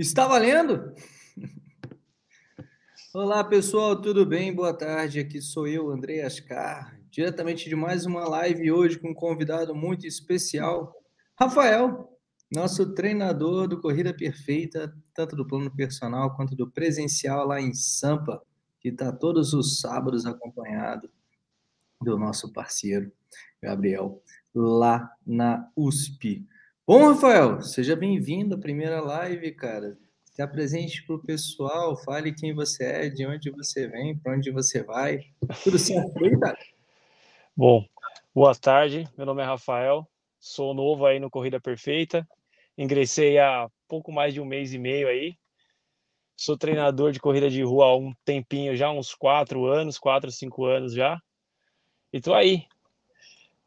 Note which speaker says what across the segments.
Speaker 1: Está valendo? Olá, pessoal, tudo bem? Boa tarde. Aqui sou eu, André Ascar, diretamente de mais uma live hoje com um convidado muito especial, Rafael, nosso treinador do Corrida Perfeita, tanto do plano personal quanto do presencial lá em Sampa, que está todos os sábados acompanhado do nosso parceiro Gabriel, lá na USP. Bom, Rafael, seja bem-vindo à primeira live, cara. Se apresente para o pessoal, fale quem você é, de onde você vem, para onde você vai. Tudo certo cara?
Speaker 2: Bom, boa tarde. Meu nome é Rafael, sou novo aí no Corrida Perfeita. Ingressei há pouco mais de um mês e meio aí. Sou treinador de corrida de rua há um tempinho já, uns quatro anos, quatro, cinco anos já. E tô aí,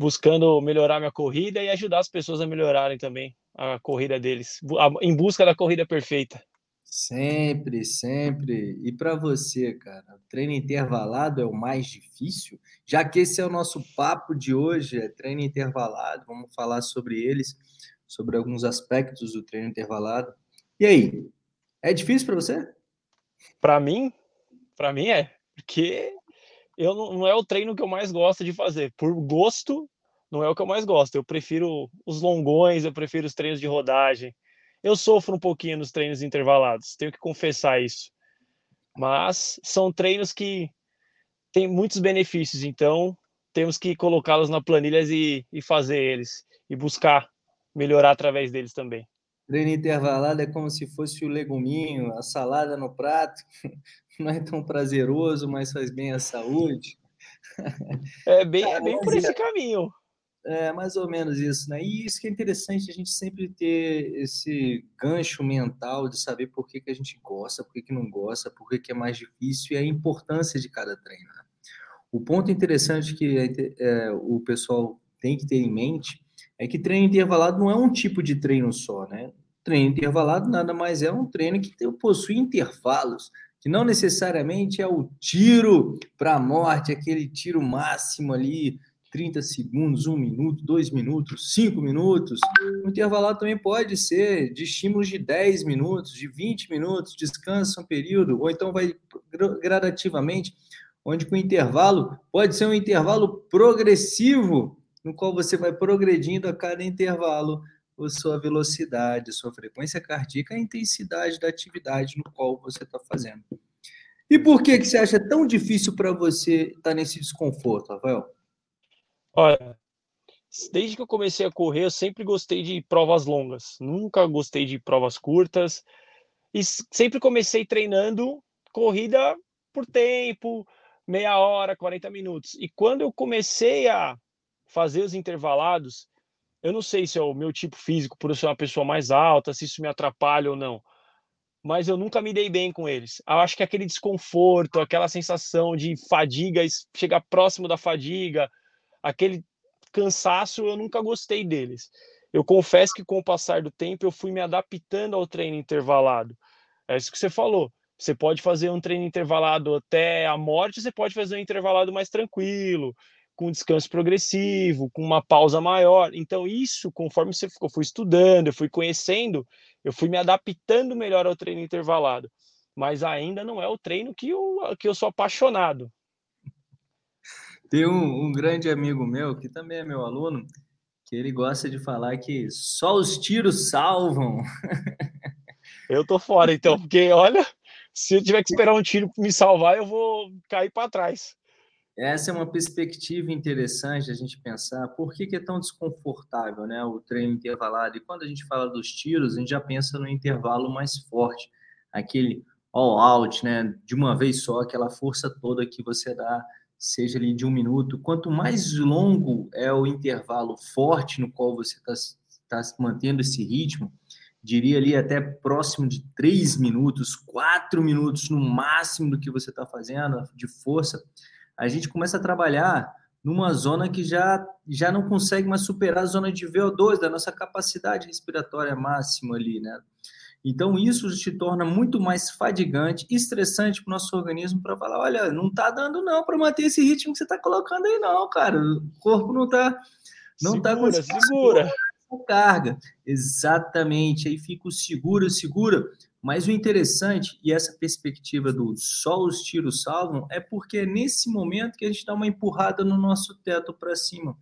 Speaker 2: buscando melhorar minha corrida e ajudar as pessoas a melhorarem também a corrida deles, em busca da corrida perfeita.
Speaker 1: Sempre, sempre. E para você, cara, treino intervalado é o mais difícil? Já que esse é o nosso papo de hoje, é treino intervalado, vamos falar sobre eles, sobre alguns aspectos do treino intervalado. E aí, é difícil para você?
Speaker 2: Para mim, para mim é, porque eu não, não, é o treino que eu mais gosto de fazer. Por gosto, não é o que eu mais gosto. Eu prefiro os longões, eu prefiro os treinos de rodagem. Eu sofro um pouquinho nos treinos intervalados, tenho que confessar isso. Mas são treinos que têm muitos benefícios, então temos que colocá-los na planilha e, e fazer eles e buscar melhorar através deles também.
Speaker 1: Treino intervalado é como se fosse o leguminho, a salada no prato. Não é tão prazeroso, mas faz bem à saúde.
Speaker 2: É bem, é bem por esse caminho.
Speaker 1: É mais ou menos isso, né? E isso que é interessante, a gente sempre ter esse gancho mental de saber por que, que a gente gosta, por que, que não gosta, por que, que é mais difícil e a importância de cada treino. Né? O ponto interessante que é, é, o pessoal tem que ter em mente é que treino intervalado não é um tipo de treino só, né? Treino intervalado nada mais é um treino que possui intervalos, que não necessariamente é o tiro para a morte, aquele tiro máximo ali 30 segundos, 1 minuto, 2 minutos, 5 minutos. O intervalado também pode ser de estímulos de 10 minutos, de 20 minutos, descansa um período, ou então vai gradativamente, onde com intervalo pode ser um intervalo progressivo, no qual você vai progredindo a cada intervalo a sua velocidade, a sua frequência cardíaca, a intensidade da atividade no qual você está fazendo. E por que, que você acha tão difícil para você estar tá nesse desconforto, Rafael?
Speaker 2: Olha, desde que eu comecei a correr, eu sempre gostei de provas longas. Nunca gostei de provas curtas. E sempre comecei treinando corrida por tempo, meia hora, 40 minutos. E quando eu comecei a fazer os intervalados, eu não sei se é o meu tipo físico, por eu ser uma pessoa mais alta, se isso me atrapalha ou não. Mas eu nunca me dei bem com eles. Eu acho que aquele desconforto, aquela sensação de fadiga, chegar próximo da fadiga, aquele cansaço, eu nunca gostei deles. Eu confesso que com o passar do tempo eu fui me adaptando ao treino intervalado. É isso que você falou. Você pode fazer um treino intervalado até a morte, você pode fazer um intervalado mais tranquilo, com descanso progressivo, com uma pausa maior. Então, isso, conforme você eu fui estudando, eu fui conhecendo, eu fui me adaptando melhor ao treino intervalado. Mas ainda não é o treino que eu, que eu sou apaixonado.
Speaker 1: Tem um, um, grande amigo meu, que também é meu aluno, que ele gosta de falar que só os tiros salvam.
Speaker 2: Eu tô fora, então, porque olha, se eu tiver que esperar um tiro me salvar, eu vou cair para trás.
Speaker 1: Essa é uma perspectiva interessante a gente pensar por que, que, é tão desconfortável né, o treino intervalado. E quando a gente fala dos tiros, a gente já pensa no intervalo mais forte, aquele all out, né, de uma vez só, aquela força toda que você dá seja ali de um minuto. Quanto mais longo é o intervalo forte no qual você está tá mantendo esse ritmo, diria ali até próximo de três minutos, quatro minutos no máximo do que você está fazendo de força, a gente começa a trabalhar numa zona que já, já não consegue mais superar a zona de VO2, da nossa capacidade respiratória máxima ali, né? Então, isso te torna muito mais fadigante, estressante para o nosso organismo para falar: olha, não está dando não para manter esse ritmo que você está colocando aí, não, cara. O corpo não está. Não está
Speaker 2: conseguindo. Segura.
Speaker 1: Carga. Exatamente. Aí fica o segura, segura. Mas o interessante, e essa perspectiva do só os tiros salvam, é porque é nesse momento que a gente dá uma empurrada no nosso teto para cima,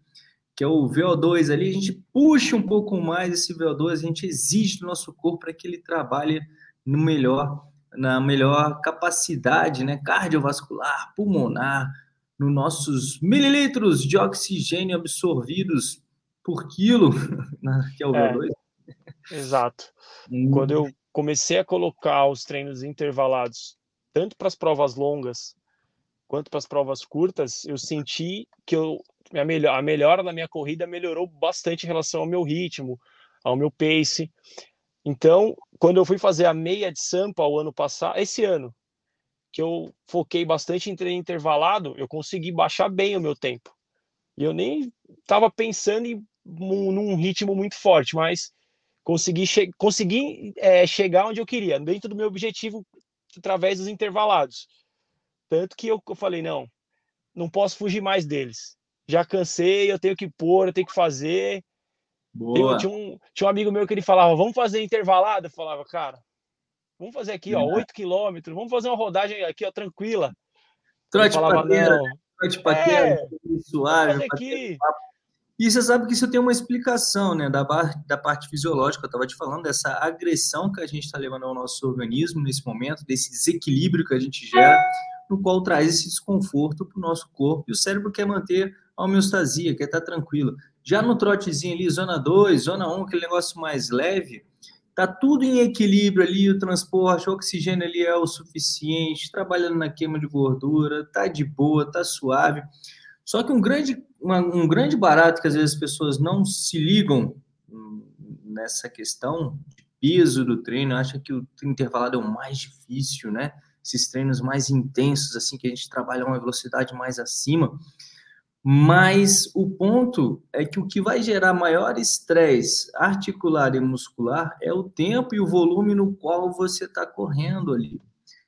Speaker 1: que é o VO2 ali, a gente puxa um pouco mais esse VO2, a gente exige do nosso corpo para que ele trabalhe no melhor, na melhor capacidade né, cardiovascular, pulmonar, nos nossos mililitros de oxigênio absorvidos por quilo, que é o VO2.
Speaker 2: É, exato. Hum. Quando eu comecei a colocar os treinos intervalados, tanto para as provas longas quanto para as provas curtas, eu senti que eu, a, melhor, a melhora da minha corrida melhorou bastante em relação ao meu ritmo, ao meu pace. Então, quando eu fui fazer a meia de Sampa o ano passado, esse ano, que eu foquei bastante em treino intervalado, eu consegui baixar bem o meu tempo. E eu nem estava pensando em num ritmo muito forte, mas consegui, che consegui é, chegar onde eu queria, dentro do meu objetivo, através dos intervalados. Tanto que eu, eu falei, não, não posso fugir mais deles. Já cansei, eu tenho que pôr, eu tenho que fazer. Boa. tinha, um, tinha um amigo meu que ele falava, vamos fazer intervalado? Eu falava, cara, vamos fazer aqui, ó, 8 quilômetros, vamos fazer uma rodagem aqui, ó, tranquila.
Speaker 1: Trote falava, pateira, não. trote pateira, é, suave, aqui. E você sabe que isso tem uma explicação, né, da, da parte fisiológica. Eu estava te falando dessa agressão que a gente está levando ao nosso organismo nesse momento, desse desequilíbrio que a gente gera, no qual traz esse desconforto para o nosso corpo. E o cérebro quer manter a homeostasia, quer estar tá tranquilo. Já no trotezinho ali, zona 2, zona 1, um, aquele negócio mais leve, tá tudo em equilíbrio ali, o transporte, o oxigênio ali é o suficiente, trabalhando na queima de gordura, tá de boa, tá suave. Só que um grande, uma, um grande barato que às vezes as pessoas não se ligam nessa questão de peso do treino, acha que o intervalado é o mais difícil, né? Esses treinos mais intensos, assim, que a gente trabalha uma velocidade mais acima. Mas o ponto é que o que vai gerar maior estresse articular e muscular é o tempo e o volume no qual você está correndo ali.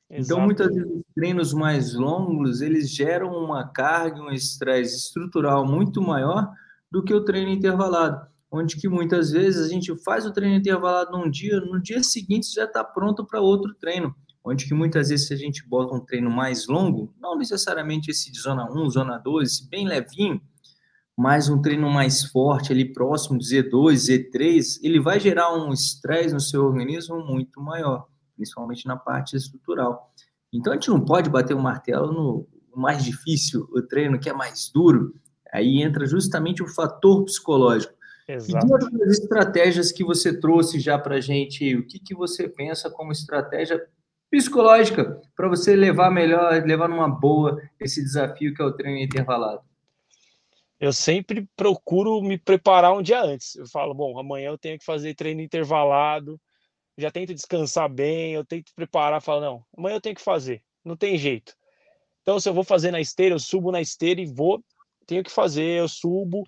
Speaker 1: Então, muitas vezes, os treinos mais longos, eles geram uma carga, um estresse estrutural muito maior do que o treino intervalado, onde que muitas vezes a gente faz o treino intervalado num dia, no dia seguinte já está pronto para outro treino, onde que muitas vezes se a gente bota um treino mais longo, não necessariamente esse de zona 1, zona 2, bem levinho, mas um treino mais forte ali próximo do Z2, Z3, ele vai gerar um estresse no seu organismo muito maior principalmente na parte estrutural. Então a gente não pode bater o martelo no mais difícil, o treino que é mais duro. Aí entra justamente o fator psicológico. Exato. E das estratégias que você trouxe já para a gente, o que, que você pensa como estratégia psicológica para você levar melhor, levar numa boa esse desafio que é o treino intervalado?
Speaker 2: Eu sempre procuro me preparar um dia antes. Eu falo, bom, amanhã eu tenho que fazer treino intervalado, já tento descansar bem, eu tento preparar, falo, não, amanhã eu tenho que fazer, não tem jeito. Então, se eu vou fazer na esteira, eu subo na esteira e vou, tenho que fazer, eu subo,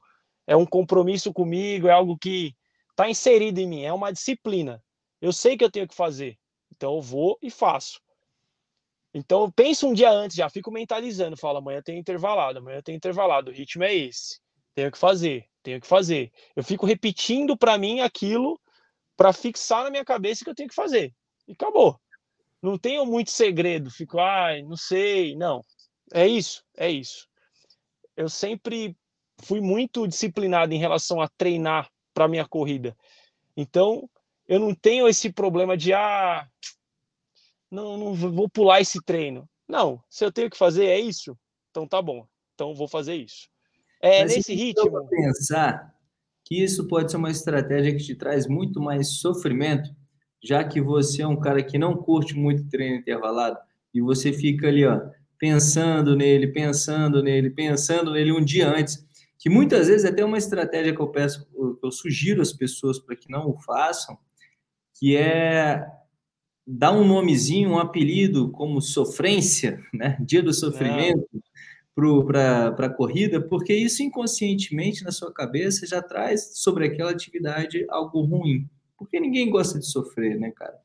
Speaker 2: é um compromisso comigo, é algo que está inserido em mim, é uma disciplina. Eu sei que eu tenho que fazer, então eu vou e faço. Então, eu penso um dia antes, já fico mentalizando, falo, amanhã tem intervalado, amanhã tem intervalado, o ritmo é esse, tenho que fazer, tenho que fazer. Eu fico repetindo para mim aquilo para fixar na minha cabeça que eu tenho que fazer. E acabou. Não tenho muito segredo, fico, ai, não sei, não. É isso, é isso. Eu sempre fui muito disciplinado em relação a treinar para minha corrida. Então, eu não tenho esse problema de ah, não, não vou pular esse treino. Não, se eu tenho que fazer é isso, então tá bom. Então vou fazer isso. É Mas nesse ritmo.
Speaker 1: Pensar que isso pode ser uma estratégia que te traz muito mais sofrimento, já que você é um cara que não curte muito treino intervalado e você fica ali, ó, pensando nele, pensando nele, pensando nele um dia antes, que muitas vezes é até uma estratégia que eu peço, que eu sugiro às pessoas para que não o façam, que é dar um nomezinho, um apelido como sofrência, né? Dia do sofrimento. É para a corrida, porque isso inconscientemente na sua cabeça já traz sobre aquela atividade algo ruim. Porque ninguém gosta de sofrer, né, cara?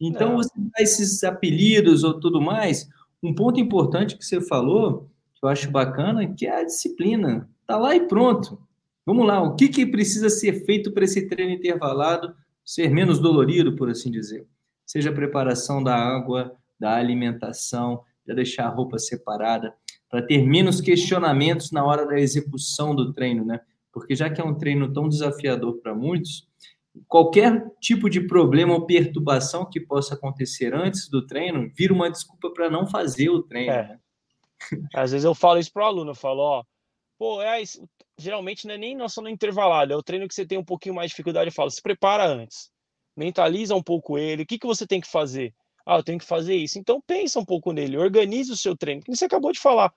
Speaker 1: Então, Não. você dá esses apelidos ou tudo mais. Um ponto importante que você falou, que eu acho bacana, que é a disciplina. Tá lá e pronto. Vamos lá, o que, que precisa ser feito para esse treino intervalado ser menos dolorido, por assim dizer? seja a preparação da água, da alimentação, já deixar a roupa separada, para ter menos questionamentos na hora da execução do treino, né? Porque já que é um treino tão desafiador para muitos, qualquer tipo de problema ou perturbação que possa acontecer antes do treino vira uma desculpa para não fazer o treino. É.
Speaker 2: Né? Às vezes eu falo isso para o aluno, eu falo, ó, pô, é, geralmente não é nem nossa no intervalado, é o treino que você tem um pouquinho mais de dificuldade, eu falo, se prepara antes, mentaliza um pouco ele, o que, que você tem que fazer? Ah, eu tenho que fazer isso. Então pensa um pouco nele, organize o seu treino, que você acabou de falar.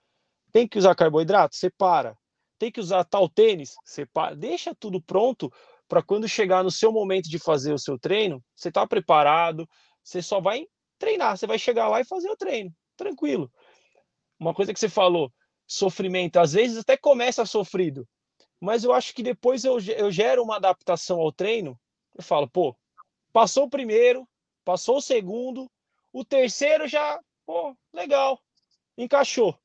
Speaker 2: Tem que usar carboidrato? Separa. Tem que usar tal tênis? Separa. Deixa tudo pronto para quando chegar no seu momento de fazer o seu treino, você está preparado, você só vai treinar, você vai chegar lá e fazer o treino, tranquilo. Uma coisa que você falou, sofrimento, às vezes até começa sofrido, mas eu acho que depois eu, eu gero uma adaptação ao treino, eu falo, pô, passou o primeiro, passou o segundo, o terceiro já, pô, legal, encaixou.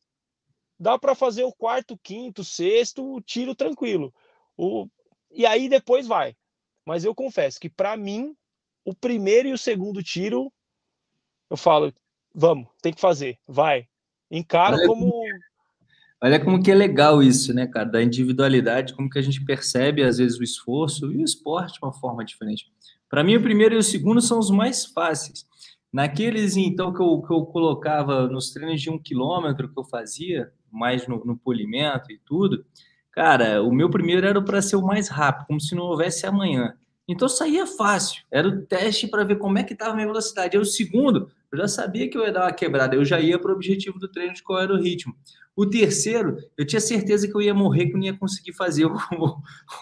Speaker 2: Dá para fazer o quarto, quinto, sexto, tiro tranquilo. O, e aí depois vai. Mas eu confesso que para mim, o primeiro e o segundo tiro, eu falo, vamos, tem que fazer, vai. Encaro olha como.
Speaker 1: Olha como que é legal isso, né, cara? Da individualidade, como que a gente percebe, às vezes, o esforço e o esporte de uma forma diferente. Para mim, o primeiro e o segundo são os mais fáceis. Naqueles, então, que eu, que eu colocava nos treinos de um quilômetro que eu fazia, mais no, no polimento e tudo, Cara, o meu primeiro era para ser o mais rápido, como se não houvesse amanhã. Então saía fácil. Era o teste para ver como é que estava a minha velocidade. E o segundo, eu já sabia que eu ia dar uma quebrada, eu já ia para o objetivo do treino de qual era o ritmo. O terceiro, eu tinha certeza que eu ia morrer, que eu não ia conseguir fazer o,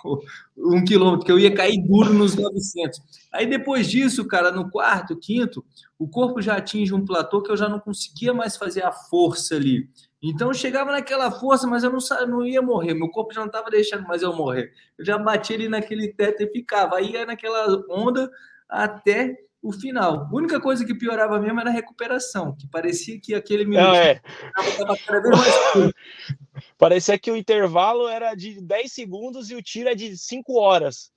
Speaker 1: o, um quilômetro, que eu ia cair duro nos 900. Aí depois disso, cara, no quarto, quinto, o corpo já atinge um platô que eu já não conseguia mais fazer a força ali. Então eu chegava naquela força, mas eu não, não ia morrer. Meu corpo já não estava deixando mais eu morrer. Eu já bati ali naquele teto e ficava. Aí ia naquela onda até o final. A única coisa que piorava mesmo era a recuperação, que parecia que aquele
Speaker 2: minuto é. Parecia que o intervalo era de 10 segundos e o tiro é de 5 horas.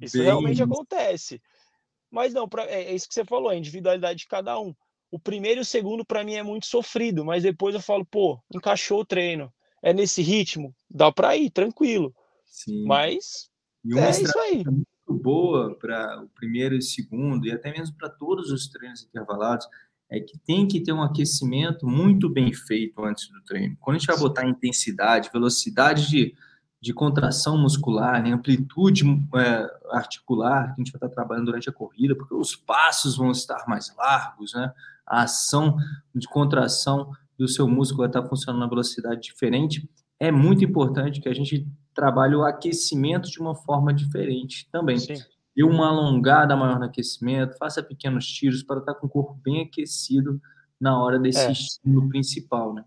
Speaker 2: Isso Bem... realmente acontece. Mas não, pra, é, é isso que você falou, a individualidade de cada um. O primeiro e o segundo, para mim, é muito sofrido, mas depois eu falo, pô, encaixou o treino. É nesse ritmo, dá para ir, tranquilo. Sim. Mas é isso aí.
Speaker 1: Muito boa para o primeiro e segundo, e até mesmo para todos os treinos intervalados, é que tem que ter um aquecimento muito bem feito antes do treino. Quando a gente vai botar intensidade, velocidade de, de contração muscular, né, amplitude é, articular, que a gente vai estar trabalhando durante a corrida, porque os passos vão estar mais largos, né? a ação de contração do seu músculo vai estar funcionando na velocidade diferente, é muito importante que a gente trabalhe o aquecimento de uma forma diferente também. Sim. Dê uma alongada maior no aquecimento, faça pequenos tiros para estar com o corpo bem aquecido na hora desse é. estímulo principal, né?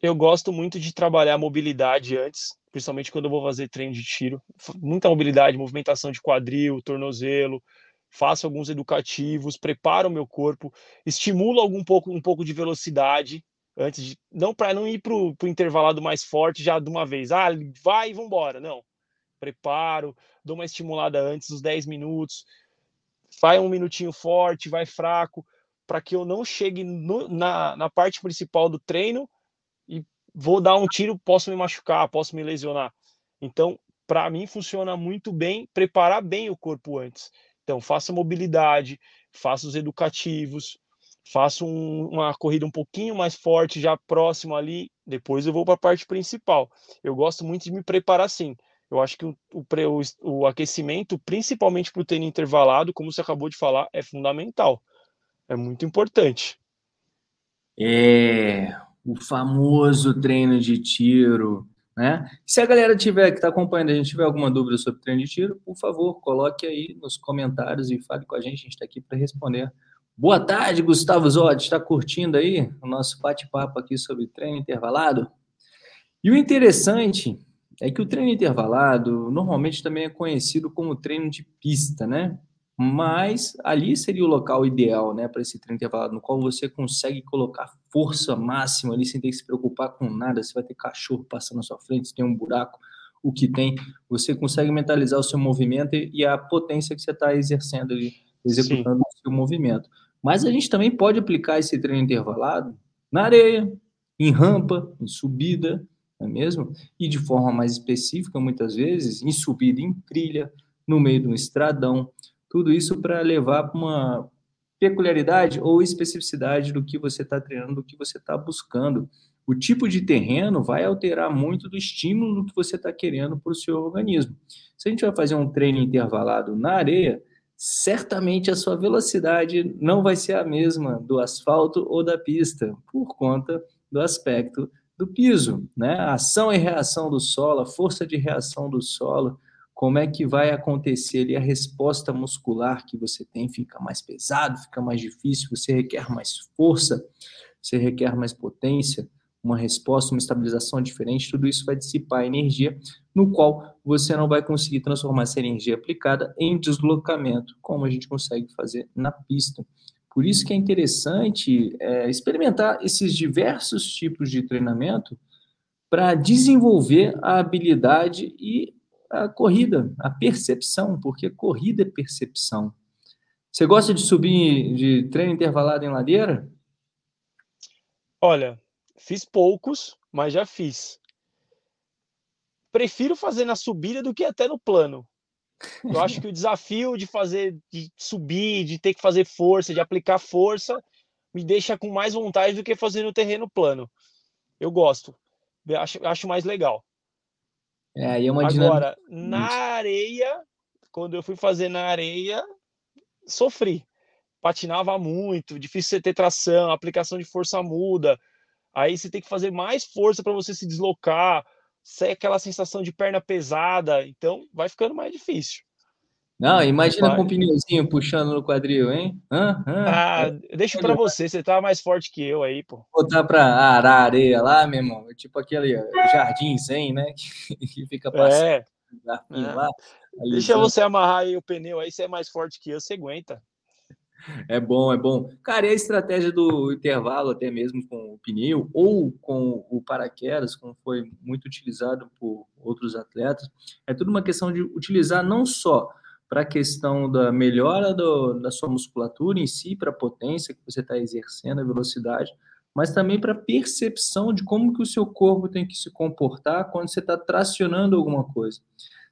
Speaker 2: Eu gosto muito de trabalhar a mobilidade antes, principalmente quando eu vou fazer treino de tiro. Muita mobilidade, movimentação de quadril, tornozelo, faço alguns educativos, preparo o meu corpo, estimulo algum pouco, um pouco de velocidade antes de não para não ir para o intervalado mais forte já de uma vez. Ah, vai e vambora. Não. Preparo, dou uma estimulada antes, uns 10 minutos, vai um minutinho forte, vai fraco, para que eu não chegue no, na, na parte principal do treino e vou dar um tiro, posso me machucar, posso me lesionar. Então, para mim, funciona muito bem preparar bem o corpo antes. Então, faça mobilidade, faça os educativos, faça um, uma corrida um pouquinho mais forte, já próximo ali, depois eu vou para a parte principal. Eu gosto muito de me preparar assim. Eu acho que o, o, o aquecimento, principalmente para o treino intervalado, como você acabou de falar, é fundamental. É muito importante.
Speaker 1: É, o famoso treino de tiro, né? Se a galera tiver que está acompanhando, a gente tiver alguma dúvida sobre treino de tiro, por favor, coloque aí nos comentários e fale com a gente. A gente está aqui para responder. Boa tarde, Gustavo Zod. Está curtindo aí o nosso bate-papo aqui sobre treino intervalado? E o interessante é que o treino intervalado normalmente também é conhecido como treino de pista, né? mas ali seria o local ideal, né, para esse treino intervalado, no qual você consegue colocar força máxima ali sem ter que se preocupar com nada, se vai ter cachorro passando na sua frente, se tem um buraco, o que tem, você consegue mentalizar o seu movimento e, a potência que você está exercendo ali, executando Sim. o seu movimento. Mas a gente também pode aplicar esse treino intervalado na areia, em rampa, em subida, não é mesmo? E de forma mais específica, muitas vezes, em subida em trilha, no meio de um estradão. Tudo isso para levar para uma peculiaridade ou especificidade do que você está treinando, do que você está buscando. O tipo de terreno vai alterar muito do estímulo que você está querendo para o seu organismo. Se a gente vai fazer um treino intervalado na areia, certamente a sua velocidade não vai ser a mesma do asfalto ou da pista, por conta do aspecto do piso, né? A ação e reação do solo, a força de reação do solo, como é que vai acontecer ali a resposta muscular que você tem, fica mais pesado, fica mais difícil, você requer mais força, você requer mais potência, uma resposta, uma estabilização diferente, tudo isso vai dissipar energia, no qual você não vai conseguir transformar essa energia aplicada em deslocamento, como a gente consegue fazer na pista. Por isso que é interessante é, experimentar esses diversos tipos de treinamento para desenvolver a habilidade e a corrida, a percepção, porque corrida é percepção. Você gosta de subir de treino intervalado em ladeira?
Speaker 2: Olha, fiz poucos, mas já fiz. Prefiro fazer na subida do que até no plano. Eu acho que o desafio de fazer, de subir, de ter que fazer força, de aplicar força, me deixa com mais vontade do que fazer no terreno plano. Eu gosto. Acho, acho mais legal.
Speaker 1: É, é uma
Speaker 2: Agora, dinâmica... na areia, quando eu fui fazer na areia, sofri. Patinava muito, difícil você ter tração, aplicação de força muda. Aí você tem que fazer mais força para você se deslocar é aquela sensação de perna pesada, então vai ficando mais difícil.
Speaker 1: Não, imagina vai. com um pneuzinho puxando no quadril, hein?
Speaker 2: Hã? Hã? Ah, deixa para você, você tá mais forte que eu aí, pô.
Speaker 1: Botar para arar areia lá, meu irmão, tipo aquele jardim zen, né? Que fica passando. É.
Speaker 2: é. Lá, deixa você amarrar aí o pneu aí, você é mais forte que eu, você aguenta.
Speaker 1: É bom, é bom. Cara, e a estratégia do intervalo, até mesmo com o pneu ou com o paraquedas, como foi muito utilizado por outros atletas, é tudo uma questão de utilizar não só para a questão da melhora do, da sua musculatura em si, para a potência que você está exercendo, a velocidade, mas também para a percepção de como que o seu corpo tem que se comportar quando você está tracionando alguma coisa.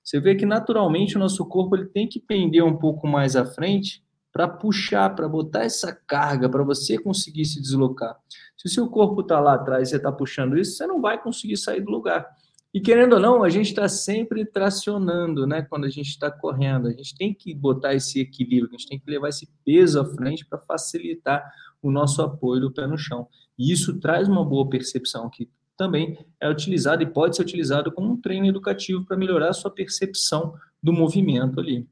Speaker 1: Você vê que naturalmente o nosso corpo ele tem que pender um pouco mais à frente para puxar, para botar essa carga, para você conseguir se deslocar. Se o seu corpo está lá atrás e você está puxando isso, você não vai conseguir sair do lugar. E querendo ou não, a gente está sempre tracionando, né? Quando a gente está correndo, a gente tem que botar esse equilíbrio, a gente tem que levar esse peso à frente para facilitar o nosso apoio do pé no chão. E isso traz uma boa percepção que também é utilizado e pode ser utilizado como um treino educativo para melhorar a sua percepção do movimento ali.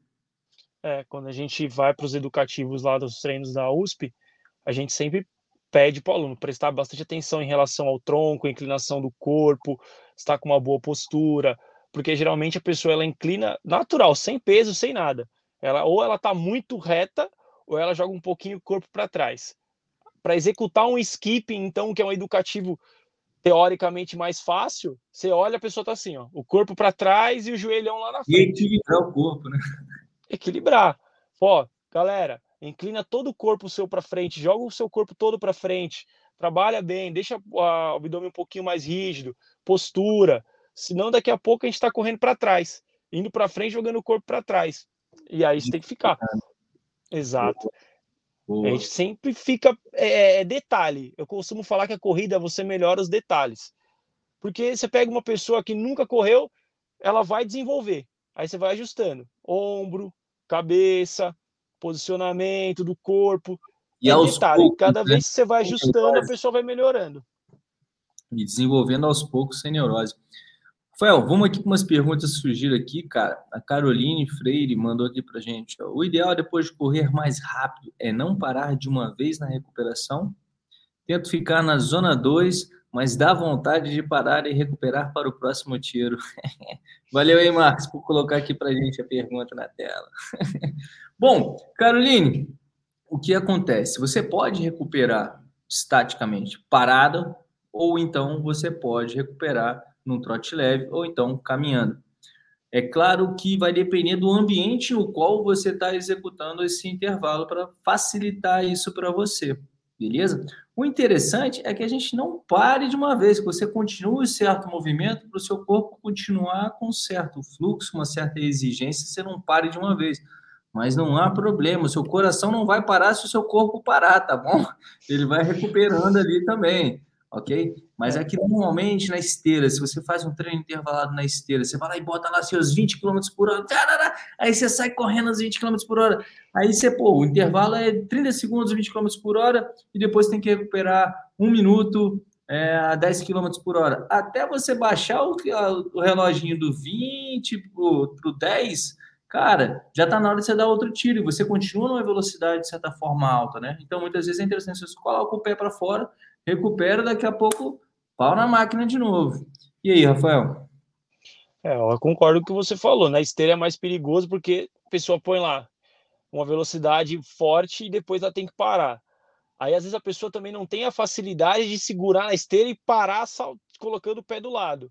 Speaker 2: É, quando a gente vai para os educativos lá dos treinos da USP, a gente sempre pede para o aluno prestar bastante atenção em relação ao tronco, inclinação do corpo, estar com uma boa postura, porque geralmente a pessoa ela inclina natural, sem peso, sem nada. Ela ou ela está muito reta ou ela joga um pouquinho o corpo para trás. Para executar um skip, então, que é um educativo teoricamente mais fácil, você olha a pessoa tá assim, ó, o corpo para trás e o joelhão lá na frente.
Speaker 1: E equilibrar o corpo, né?
Speaker 2: Equilibrar. Ó, galera, inclina todo o corpo seu para frente, joga o seu corpo todo para frente, trabalha bem, deixa o abdômen um pouquinho mais rígido, postura, senão daqui a pouco a gente está correndo para trás, indo para frente, jogando o corpo para trás. E aí você tem que ficar. Exato. Boa. A gente sempre fica. É, é, é, detalhe. Eu costumo falar que a corrida você melhora os detalhes. Porque você pega uma pessoa que nunca correu, ela vai desenvolver. Aí você vai ajustando. Ombro, cabeça, posicionamento do corpo. E é detalhe, poucos, cada né? vez que você vai ajustando, a pessoa vai melhorando.
Speaker 1: E desenvolvendo aos poucos sem neurose. Rafael, vamos aqui com umas perguntas surgiram aqui, cara. A Caroline Freire mandou aqui pra gente. Ó. O ideal depois de correr mais rápido é não parar de uma vez na recuperação. Tento ficar na zona 2 mas dá vontade de parar e recuperar para o próximo tiro. Valeu aí, Marcos, por colocar aqui para a gente a pergunta na tela. Bom, Caroline, o que acontece? Você pode recuperar estaticamente parado, ou então você pode recuperar num trote leve, ou então caminhando. É claro que vai depender do ambiente no qual você está executando esse intervalo para facilitar isso para você, beleza? O interessante é que a gente não pare de uma vez, que você continue certo movimento para o seu corpo continuar com certo fluxo, uma certa exigência, você não pare de uma vez. Mas não há problema, o seu coração não vai parar se o seu corpo parar, tá bom? Ele vai recuperando ali também ok? Mas é que normalmente na esteira, se você faz um treino intervalado na esteira, você vai lá e bota lá seus 20 km por hora, tarará, aí você sai correndo aos 20 km por hora, aí você, pô, o intervalo é 30 segundos, 20 km por hora, e depois tem que recuperar um minuto é, a 10 km por hora. Até você baixar o, o reloginho do 20 pro, pro 10, cara, já está na hora de você dar outro tiro e você continua numa velocidade de certa forma alta, né? Então, muitas vezes é interessante você colocar o pé para fora recupera, daqui a pouco pau na máquina de novo. E aí, Rafael?
Speaker 2: É, eu concordo com o que você falou. Na esteira é mais perigoso porque a pessoa põe lá uma velocidade forte e depois ela tem que parar. Aí, às vezes, a pessoa também não tem a facilidade de segurar na esteira e parar colocando o pé do lado.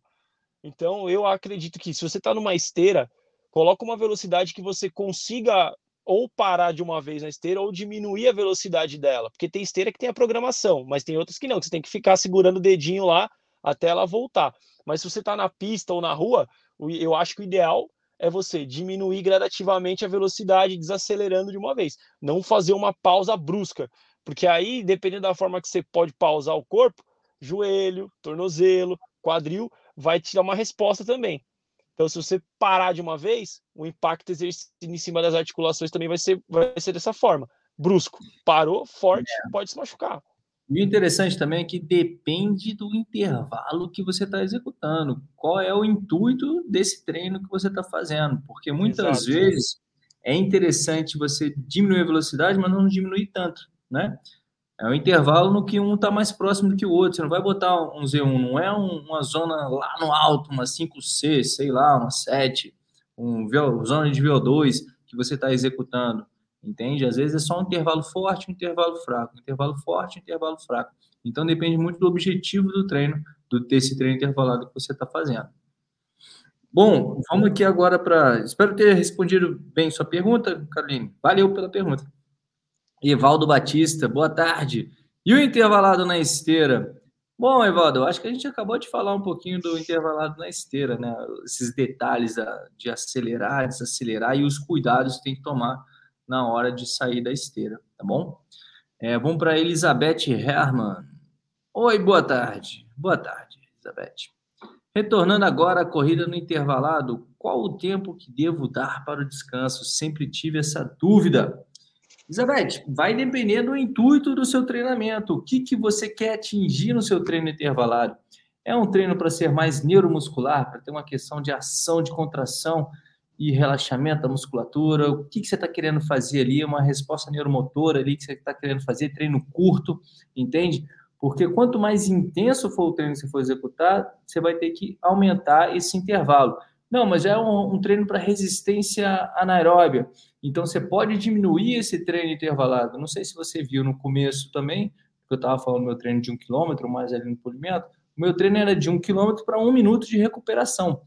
Speaker 2: Então, eu acredito que se você está numa esteira, coloca uma velocidade que você consiga ou parar de uma vez na esteira ou diminuir a velocidade dela, porque tem esteira que tem a programação, mas tem outras que não, que você tem que ficar segurando o dedinho lá até ela voltar. Mas se você está na pista ou na rua, eu acho que o ideal é você diminuir gradativamente a velocidade, desacelerando de uma vez, não fazer uma pausa brusca, porque aí, dependendo da forma que você pode pausar o corpo, joelho, tornozelo, quadril, vai te dar uma resposta também. Então, se você parar de uma vez, o impacto exercido em cima das articulações também vai ser, vai ser dessa forma. Brusco. Parou, forte, é. pode se machucar.
Speaker 1: E o interessante também é que depende do intervalo que você está executando. Qual é o intuito desse treino que você está fazendo? Porque muitas Exato. vezes é interessante você diminuir a velocidade, mas não diminuir tanto, né? É um intervalo no que um está mais próximo do que o outro. Você não vai botar um Z1, não é um, uma zona lá no alto, uma 5C, sei lá, uma 7, um zona de VO2 que você está executando. Entende? Às vezes é só um intervalo forte, um intervalo fraco, um intervalo forte, um intervalo fraco. Então depende muito do objetivo do treino, do desse treino intervalado que você está fazendo. Bom, vamos aqui agora para. Espero ter respondido bem sua pergunta, Caroline. Valeu pela pergunta. Evaldo Batista, boa tarde. E o intervalado na esteira? Bom, Evaldo, acho que a gente acabou de falar um pouquinho do intervalado na esteira, né? Esses detalhes de acelerar, desacelerar e os cuidados que tem que tomar na hora de sair da esteira, tá bom? É, vamos para Elizabeth Herman. Oi, boa tarde. Boa tarde, Elizabeth. Retornando agora à corrida no intervalado, qual o tempo que devo dar para o descanso? Sempre tive essa dúvida. Elizabeth, vai depender do intuito do seu treinamento. O que, que você quer atingir no seu treino intervalado? É um treino para ser mais neuromuscular, para ter uma questão de ação, de contração e relaxamento da musculatura? O que, que você está querendo fazer ali? Uma resposta neuromotora ali que você está querendo fazer? Treino curto, entende? Porque quanto mais intenso for o treino que você for executar, você vai ter que aumentar esse intervalo. Não, mas é um, um treino para resistência anaeróbia. Então, você pode diminuir esse treino intervalado. Não sei se você viu no começo também, que eu estava falando meu treino de um quilômetro, mais ali no polimento. O meu treino era de um quilômetro para um minuto de recuperação,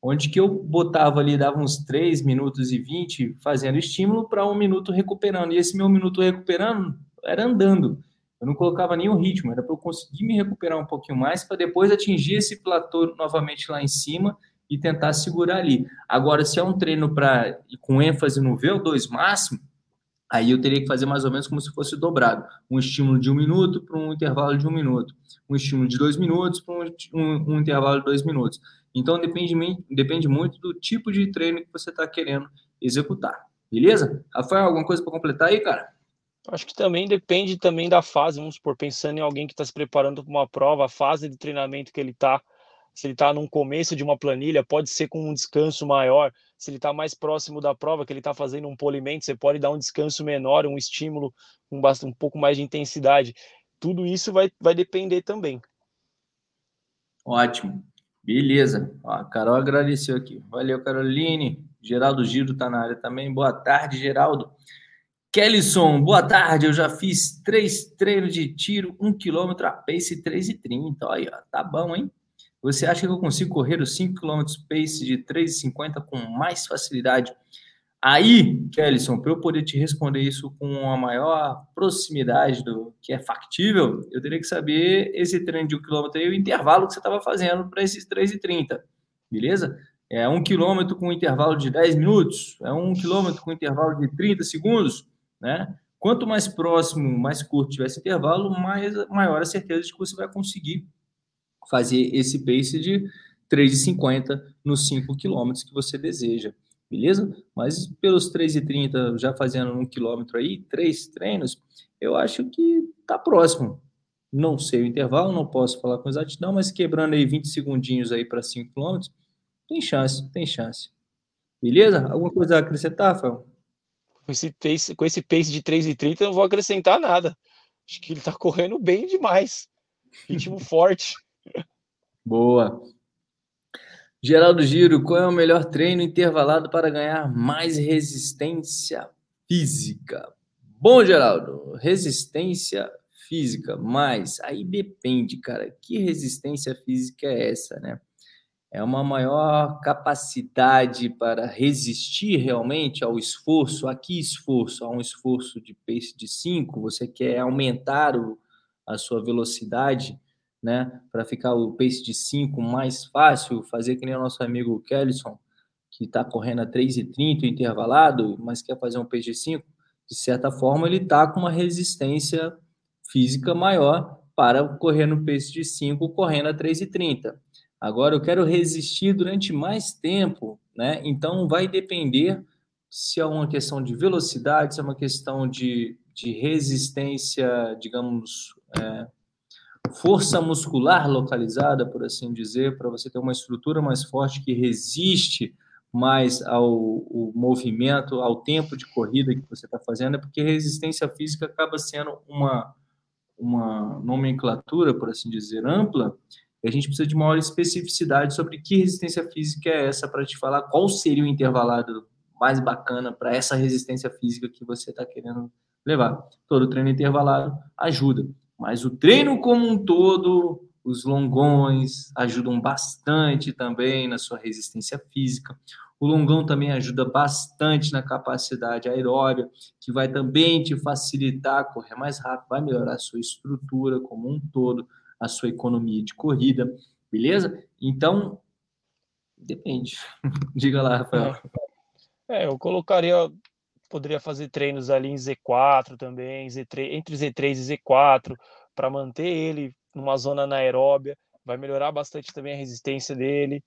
Speaker 1: onde que eu botava ali, dava uns 3 minutos e 20 fazendo estímulo para um minuto recuperando. E esse meu minuto recuperando era andando. Eu não colocava nenhum ritmo, era para eu conseguir me recuperar um pouquinho mais para depois atingir esse platô novamente lá em cima e tentar segurar ali. Agora, se é um treino para com ênfase no VO2 máximo, aí eu teria que fazer mais ou menos como se fosse dobrado. Um estímulo de um minuto para um intervalo de um minuto. Um estímulo de dois minutos para um, um, um, intervalo de dois minutos. Então, depende, depende muito do tipo de treino que você está querendo executar. Beleza? Rafael, alguma coisa para completar aí, cara?
Speaker 2: Acho que também depende também da fase, vamos supor, pensando em alguém que está se preparando para uma prova, a fase de treinamento que ele está, se ele está num começo de uma planilha, pode ser com um descanso maior. Se ele está mais próximo da prova, que ele está fazendo um polimento, você pode dar um descanso menor, um estímulo com um pouco mais de intensidade. Tudo isso vai, vai depender também.
Speaker 1: Ótimo. Beleza. Ó, a Carol agradeceu aqui. Valeu, Caroline. Geraldo Giro está na área também. Boa tarde, Geraldo. Kellyson, boa tarde. Eu já fiz três treinos de tiro, um quilômetro a pace 3,30. Olha, tá bom, hein? Você acha que eu consigo correr os 5 km pace de 3,50 com mais facilidade? Aí, Kellyson, para eu poder te responder isso com a maior proximidade do que é factível, eu teria que saber esse treino de um quilômetro e o intervalo que você estava fazendo para esses 3,30, beleza? É um quilômetro com intervalo de 10 minutos, é um quilômetro com intervalo de 30 segundos, né? Quanto mais próximo, mais curto tiver esse intervalo, mais, maior a certeza de que você vai conseguir fazer esse pace de 3,50 nos 5 quilômetros que você deseja beleza? Mas pelos 3,30 já fazendo um quilômetro aí, três treinos, eu acho que tá próximo. Não sei o intervalo, não posso falar com exatidão, mas quebrando aí 20 segundinhos aí para 5 quilômetros, tem chance, tem chance. Beleza? Alguma coisa a acrescentar, Rafael?
Speaker 2: Com esse pace, com esse pace de 3,30 eu não vou acrescentar nada. Acho que ele tá correndo bem demais. Ritmo forte.
Speaker 1: Boa. Geraldo Giro, qual é o melhor treino intervalado para ganhar mais resistência física? Bom, Geraldo, resistência física, mas aí depende, cara. Que resistência física é essa, né? É uma maior capacidade para resistir realmente ao esforço. Aqui, esforço, a um esforço de pace de 5, você quer aumentar o, a sua velocidade né? Para ficar o pace de 5 mais fácil, fazer que nem o nosso amigo Kellison, que está correndo a 3,30 intervalado, mas quer fazer um pace de 5, de certa forma ele está com uma resistência física maior para correr no pace de 5 correndo a 3,30. Agora eu quero resistir durante mais tempo, né? Então vai depender se é uma questão de velocidade, se é uma questão de, de resistência, digamos, é, força muscular localizada, por assim dizer, para você ter uma estrutura mais forte que resiste mais ao, movimento, ao tempo de corrida que você está fazendo, é porque resistência física acaba sendo uma, uma nomenclatura, por assim dizer, ampla, e a gente precisa de maior especificidade sobre que resistência física é essa para te falar qual seria o intervalado mais bacana para essa resistência física que você está querendo levar. Todo treino intervalado ajuda. Mas o treino como um todo, os longões ajudam bastante também na sua resistência física. O longão também ajuda bastante na capacidade aeróbica, que vai também te facilitar correr mais rápido, vai melhorar a sua estrutura como um todo, a sua economia de corrida, beleza? Então, depende. Diga lá, Rafael.
Speaker 2: É, eu colocaria poderia fazer treinos ali em Z4 também, Z3, entre Z3 e Z4, para manter ele numa zona anaeróbia, vai melhorar bastante também a resistência dele.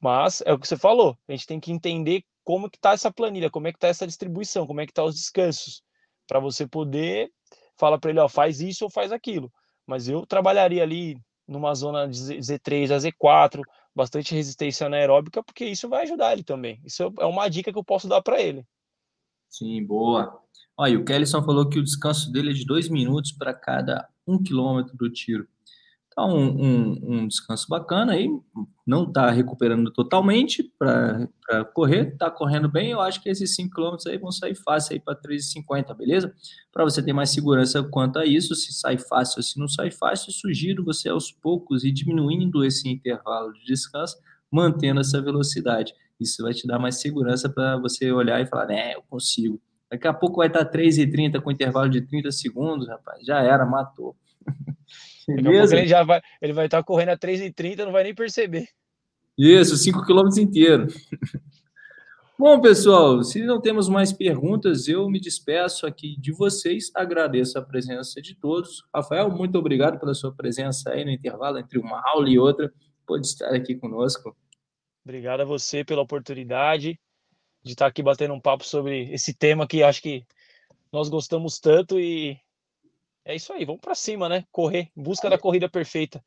Speaker 2: Mas é o que você falou, a gente tem que entender como que tá essa planilha, como é que tá essa distribuição, como é que tá os descansos, para você poder falar para ele, ó, faz isso ou faz aquilo. Mas eu trabalharia ali numa zona de Z3 a Z4, bastante resistência anaeróbica, porque isso vai ajudar ele também. Isso é uma dica que eu posso dar para ele.
Speaker 1: Sim, boa. Olha, o Kellison falou que o descanso dele é de dois minutos para cada um quilômetro do tiro. Então, um, um, um descanso bacana aí, não está recuperando totalmente para correr, está correndo bem. Eu acho que esses 5 quilômetros aí vão sair fácil aí para 3,50, beleza? Para você ter mais segurança quanto a isso, se sai fácil ou se não sai fácil, sugiro você aos poucos ir diminuindo esse intervalo de descanso, mantendo essa velocidade. Isso vai te dar mais segurança para você olhar e falar, né, eu consigo. Daqui a pouco vai estar 3,30 com intervalo de 30 segundos, rapaz. Já era, matou.
Speaker 2: Beleza? Ele, já vai, ele vai estar correndo a 3,30 não vai nem perceber.
Speaker 1: Isso, 5 km inteiro. Bom, pessoal, se não temos mais perguntas, eu me despeço aqui de vocês. Agradeço a presença de todos. Rafael, muito obrigado pela sua presença aí no intervalo entre uma aula e outra. Pode estar aqui conosco.
Speaker 2: Obrigado a você pela oportunidade de estar aqui batendo um papo sobre esse tema que acho que nós gostamos tanto e é isso aí, vamos para cima, né? Correr, em busca da corrida perfeita.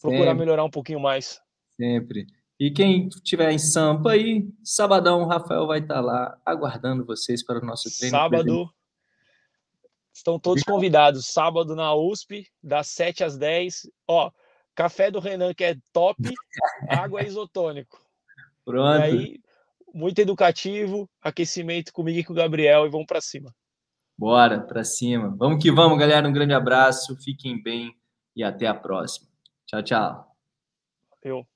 Speaker 2: Procurar Sempre. melhorar um pouquinho mais.
Speaker 1: Sempre. E quem estiver em Sampa aí, sabadão, o Rafael vai estar lá aguardando vocês para o nosso treino.
Speaker 2: Sábado. Estão todos convidados. Sábado na USP, das 7 às 10. Ó, café do Renan, que é top, água isotônico.
Speaker 1: Pronto. E
Speaker 2: aí, muito educativo, aquecimento comigo e com o Gabriel e vamos para cima.
Speaker 1: Bora, para cima. Vamos que vamos, galera. Um grande abraço, fiquem bem e até a próxima. Tchau, tchau.
Speaker 2: Eu.